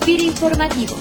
Suspiro Informativo.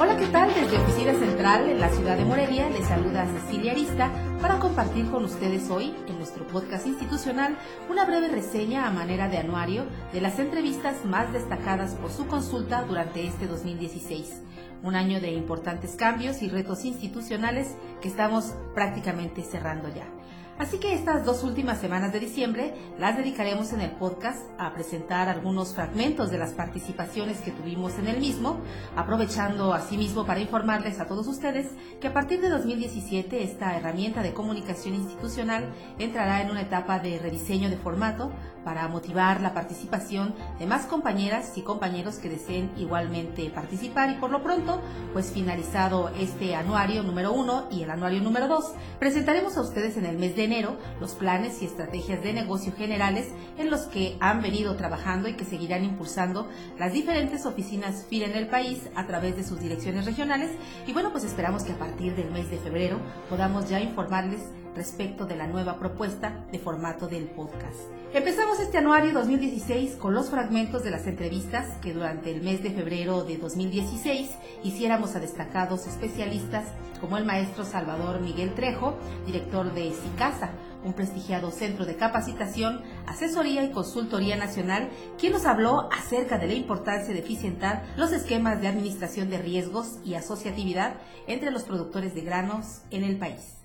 Hola, ¿qué tal? Desde Oficina Central en la ciudad de Morelia les saluda Cecilia Arista para compartir con ustedes hoy en nuestro podcast institucional una breve reseña a manera de anuario de las entrevistas más destacadas por su consulta durante este 2016 un año de importantes cambios y retos institucionales que estamos prácticamente cerrando ya. Así que estas dos últimas semanas de diciembre las dedicaremos en el podcast a presentar algunos fragmentos de las participaciones que tuvimos en el mismo, aprovechando asimismo para informarles a todos ustedes que a partir de 2017 esta herramienta de comunicación institucional entrará en una etapa de rediseño de formato para motivar la participación de más compañeras y compañeros que deseen igualmente participar. Y por lo pronto, pues finalizado este anuario número uno y el anuario número dos, presentaremos a ustedes en el mes de enero los planes y estrategias de negocio generales en los que han venido trabajando y que seguirán impulsando las diferentes oficinas FIR en el país a través de sus direcciones regionales. Y bueno, pues esperamos que a partir del mes de febrero podamos ya informarles respecto de la nueva propuesta de formato del podcast. Empezamos este anuario 2016 con los fragmentos de las entrevistas que durante el mes de febrero de 2016 hiciéramos a destacados especialistas como el maestro Salvador Miguel Trejo, director de SICASA, un prestigiado centro de capacitación, asesoría y consultoría nacional, quien nos habló acerca de la importancia de eficientar los esquemas de administración de riesgos y asociatividad entre los productores de granos en el país.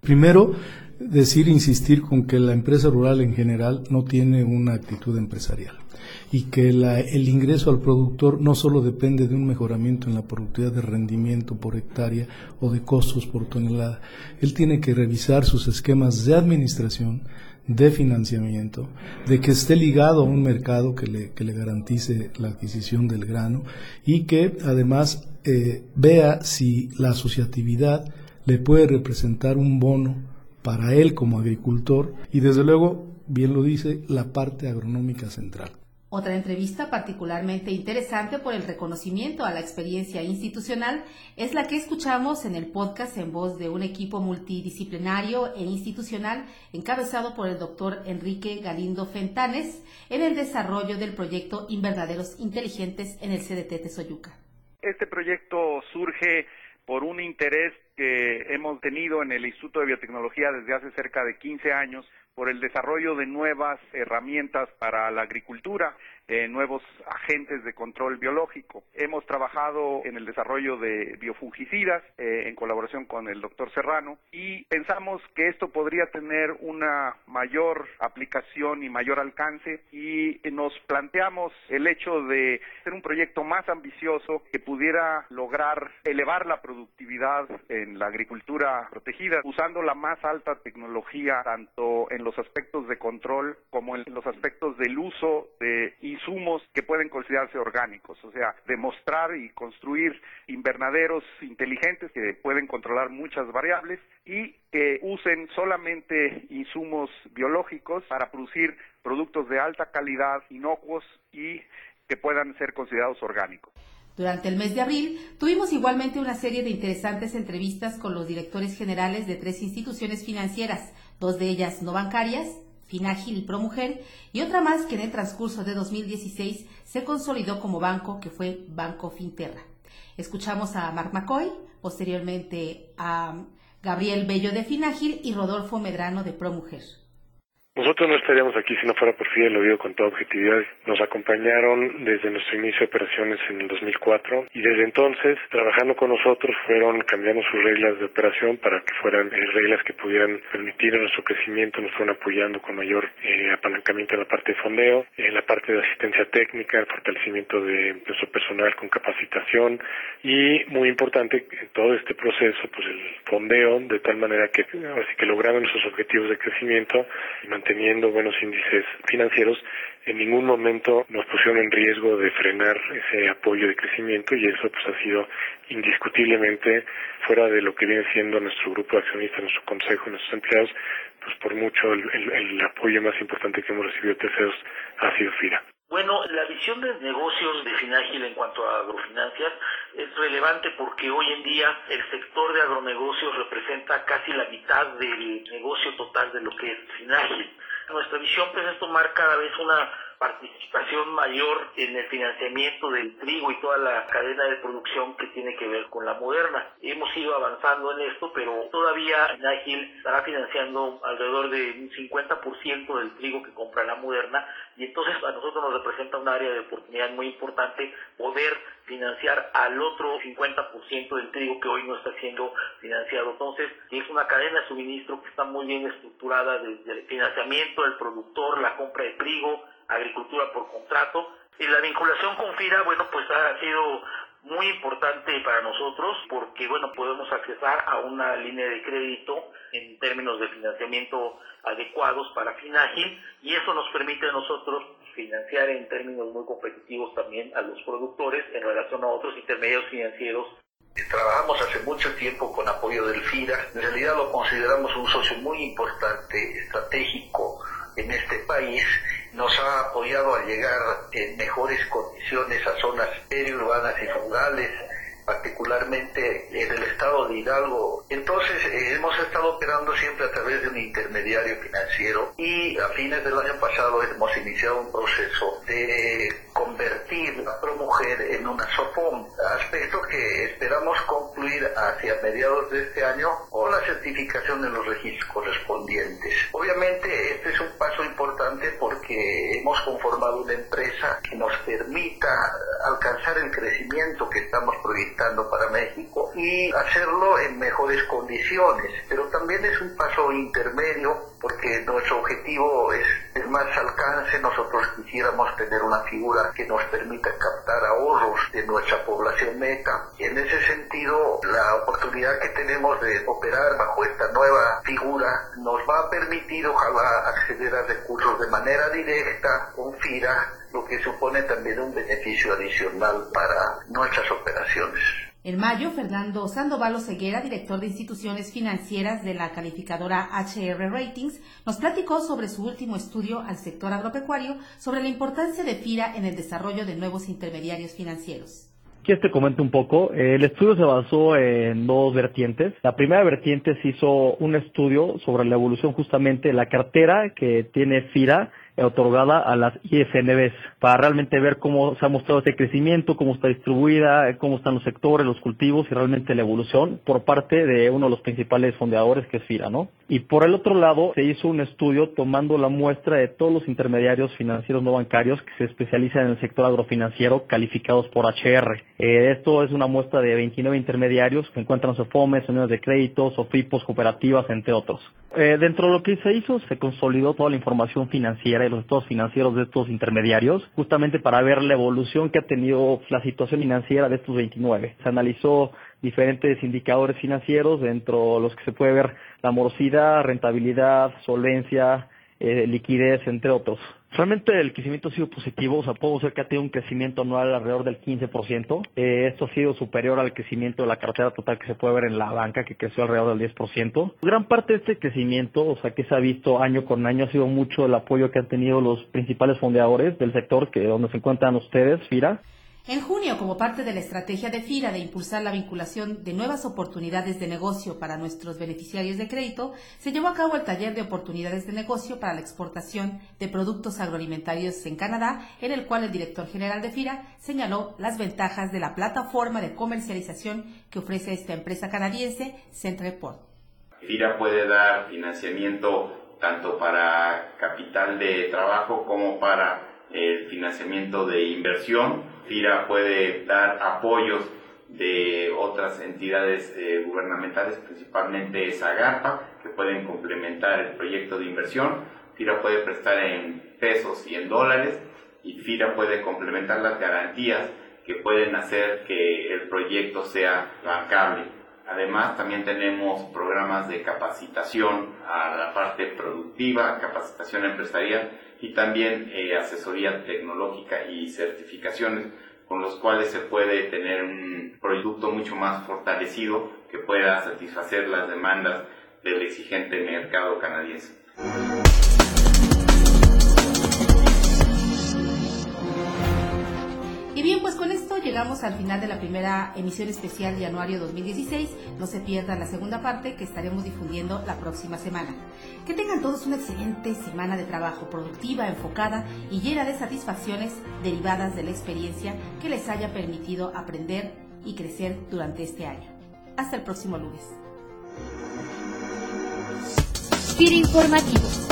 Primero, decir, insistir con que la empresa rural en general no tiene una actitud empresarial y que el ingreso al productor no solo depende de un mejoramiento en la productividad de rendimiento por hectárea o de costos por tonelada. Él tiene que revisar sus esquemas de administración, de financiamiento, de que esté ligado a un mercado que le, que le garantice la adquisición del grano y que además eh, vea si la asociatividad le puede representar un bono para él como agricultor y desde luego, bien lo dice, la parte agronómica central. Otra entrevista particularmente interesante por el reconocimiento a la experiencia institucional es la que escuchamos en el podcast en voz de un equipo multidisciplinario e institucional encabezado por el doctor Enrique Galindo Fentanes en el desarrollo del proyecto Invernaderos Inteligentes en el CDT Tesoyuca. Este proyecto surge por un interés que hemos tenido en el Instituto de Biotecnología desde hace cerca de 15 años por el desarrollo de nuevas herramientas para la agricultura eh, nuevos agentes de control biológico. Hemos trabajado en el desarrollo de biofungicidas eh, en colaboración con el doctor Serrano y pensamos que esto podría tener una mayor aplicación y mayor alcance y nos planteamos el hecho de ser un proyecto más ambicioso que pudiera lograr elevar la productividad en la agricultura protegida usando la más alta tecnología tanto en los aspectos de control como en los aspectos del uso de insumos que pueden considerarse orgánicos, o sea, demostrar y construir invernaderos inteligentes que pueden controlar muchas variables y que usen solamente insumos biológicos para producir productos de alta calidad, inocuos y que puedan ser considerados orgánicos. Durante el mes de abril tuvimos igualmente una serie de interesantes entrevistas con los directores generales de tres instituciones financieras, dos de ellas no bancarias, Finagil y Promujer, y otra más que en el transcurso de 2016 se consolidó como banco, que fue Banco Finterra. Escuchamos a Mark McCoy, posteriormente a Gabriel Bello de Finagil y Rodolfo Medrano de Promujer. Nosotros no estaríamos aquí si no fuera por Fidel, lo digo con toda objetividad. Nos acompañaron desde nuestro inicio de operaciones en el 2004 y desde entonces, trabajando con nosotros, fueron cambiando sus reglas de operación para que fueran eh, reglas que pudieran permitir nuestro crecimiento, nos fueron apoyando con mayor eh, apalancamiento en la parte de fondeo, en la parte de asistencia técnica, el fortalecimiento de nuestro personal con capacitación y, muy importante, en todo este proceso, pues el fondeo, de tal manera que, así que lograron nuestros objetivos de crecimiento teniendo buenos índices financieros, en ningún momento nos pusieron en riesgo de frenar ese apoyo de crecimiento y eso pues ha sido indiscutiblemente fuera de lo que viene siendo nuestro grupo de accionistas, nuestro consejo, nuestros empleados, pues por mucho el, apoyo más importante que hemos recibido de terceros ha sido FIRA. Bueno, la visión de negocios de Finagil en cuanto a agrofinancias es relevante porque hoy en día el sector de agronegocios representa casi la mitad del negocio total de lo que es Finagil. Nuestra visión pues, es tomar cada vez una participación mayor en el financiamiento del trigo y toda la cadena de producción que tiene que ver con la moderna. Hemos ido avanzando en esto, pero todavía Nágil estará financiando alrededor de un 50% del trigo que compra la moderna y entonces a nosotros nos representa un área de oportunidad muy importante poder financiar al otro 50% del trigo que hoy no está siendo financiado. Entonces, es una cadena de suministro que está muy bien estructurada desde el financiamiento del productor, la compra de trigo, agricultura por contrato. Y la vinculación con FIRA, bueno, pues ha sido muy importante para nosotros porque, bueno, podemos accesar a una línea de crédito en términos de financiamiento adecuados para Finagil y eso nos permite nosotros financiar en términos muy competitivos también a los productores en relación a otros intermediarios financieros Trabajamos hace mucho tiempo con apoyo del FIRA. En realidad lo consideramos un socio muy importante, estratégico en este país nos ha apoyado a llegar en mejores condiciones a zonas periurbanas y rurales, particularmente en el estado de Hidalgo. Entonces, eh, hemos estado operando siempre a través de un intermediario financiero y a fines del año pasado hemos iniciado un proceso de convertir a ProMujer en una SOFOM, aspecto que esperamos concluir hacia mediados de este año con la certificación de los registros correspondientes. Obviamente, este es un porque hemos conformado una empresa que nos permita alcanzar el crecimiento que estamos proyectando para México y hacerlo en mejores condiciones. Pero también es un paso intermedio porque nuestro objetivo es más alcance. Nosotros quisiéramos tener una figura que nos permita captar ahorros de nuestra población meta. Y en ese sentido, la oportunidad que tenemos de operar bajo esta nueva figura nos va a permitir, ojalá, acceder a recursos de manera directa con FIRA lo que supone también un beneficio adicional para nuestras operaciones. En mayo, Fernando Sandoval Ceguera, director de instituciones financieras de la calificadora HR Ratings, nos platicó sobre su último estudio al sector agropecuario sobre la importancia de FIRA en el desarrollo de nuevos intermediarios financieros. Quieres te comento un poco. El estudio se basó en dos vertientes. La primera vertiente se hizo un estudio sobre la evolución justamente de la cartera que tiene FIRA otorgada a las IFNBs para realmente ver cómo se ha mostrado ese crecimiento, cómo está distribuida, cómo están los sectores, los cultivos y realmente la evolución por parte de uno de los principales fondeadores que es FIRA, ¿no? Y por el otro lado se hizo un estudio tomando la muestra de todos los intermediarios financieros no bancarios que se especializan en el sector agrofinanciero calificados por HR. Eh, esto es una muestra de 29 intermediarios que encuentran SOFOMES, uniones de créditos, SOFIPOS, cooperativas, entre otros. Eh, dentro de lo que se hizo, se consolidó toda la información financiera y los estados financieros de estos intermediarios, justamente para ver la evolución que ha tenido la situación financiera de estos 29. Se analizó diferentes indicadores financieros, dentro de los que se puede ver la morosidad, rentabilidad, solvencia, eh, liquidez, entre otros. Realmente el crecimiento ha sido positivo, o sea, puedo ser que ha tenido un crecimiento anual alrededor del 15%. Eh, esto ha sido superior al crecimiento de la cartera total que se puede ver en la banca, que creció alrededor del 10%. Gran parte de este crecimiento, o sea, que se ha visto año con año, ha sido mucho el apoyo que han tenido los principales fondeadores del sector, que donde se encuentran ustedes, FIRA. En junio, como parte de la estrategia de FIRA de impulsar la vinculación de nuevas oportunidades de negocio para nuestros beneficiarios de crédito, se llevó a cabo el taller de oportunidades de negocio para la exportación de productos agroalimentarios en Canadá, en el cual el director general de FIRA señaló las ventajas de la plataforma de comercialización que ofrece esta empresa canadiense, Centreport. FIRA puede dar financiamiento tanto para capital de trabajo como para el financiamiento de inversión. FIRA puede dar apoyos de otras entidades eh, gubernamentales, principalmente SAGAPA, que pueden complementar el proyecto de inversión. FIRA puede prestar en pesos y en dólares y FIRA puede complementar las garantías que pueden hacer que el proyecto sea bancable. Además, también tenemos programas de capacitación a la parte productiva, capacitación empresarial y también eh, asesoría tecnológica y certificaciones con los cuales se puede tener un producto mucho más fortalecido que pueda satisfacer las demandas del exigente mercado canadiense. Bien, pues con esto llegamos al final de la primera emisión especial de Januario 2016. No se pierdan la segunda parte que estaremos difundiendo la próxima semana. Que tengan todos una excelente semana de trabajo, productiva, enfocada y llena de satisfacciones derivadas de la experiencia que les haya permitido aprender y crecer durante este año. Hasta el próximo lunes. informativo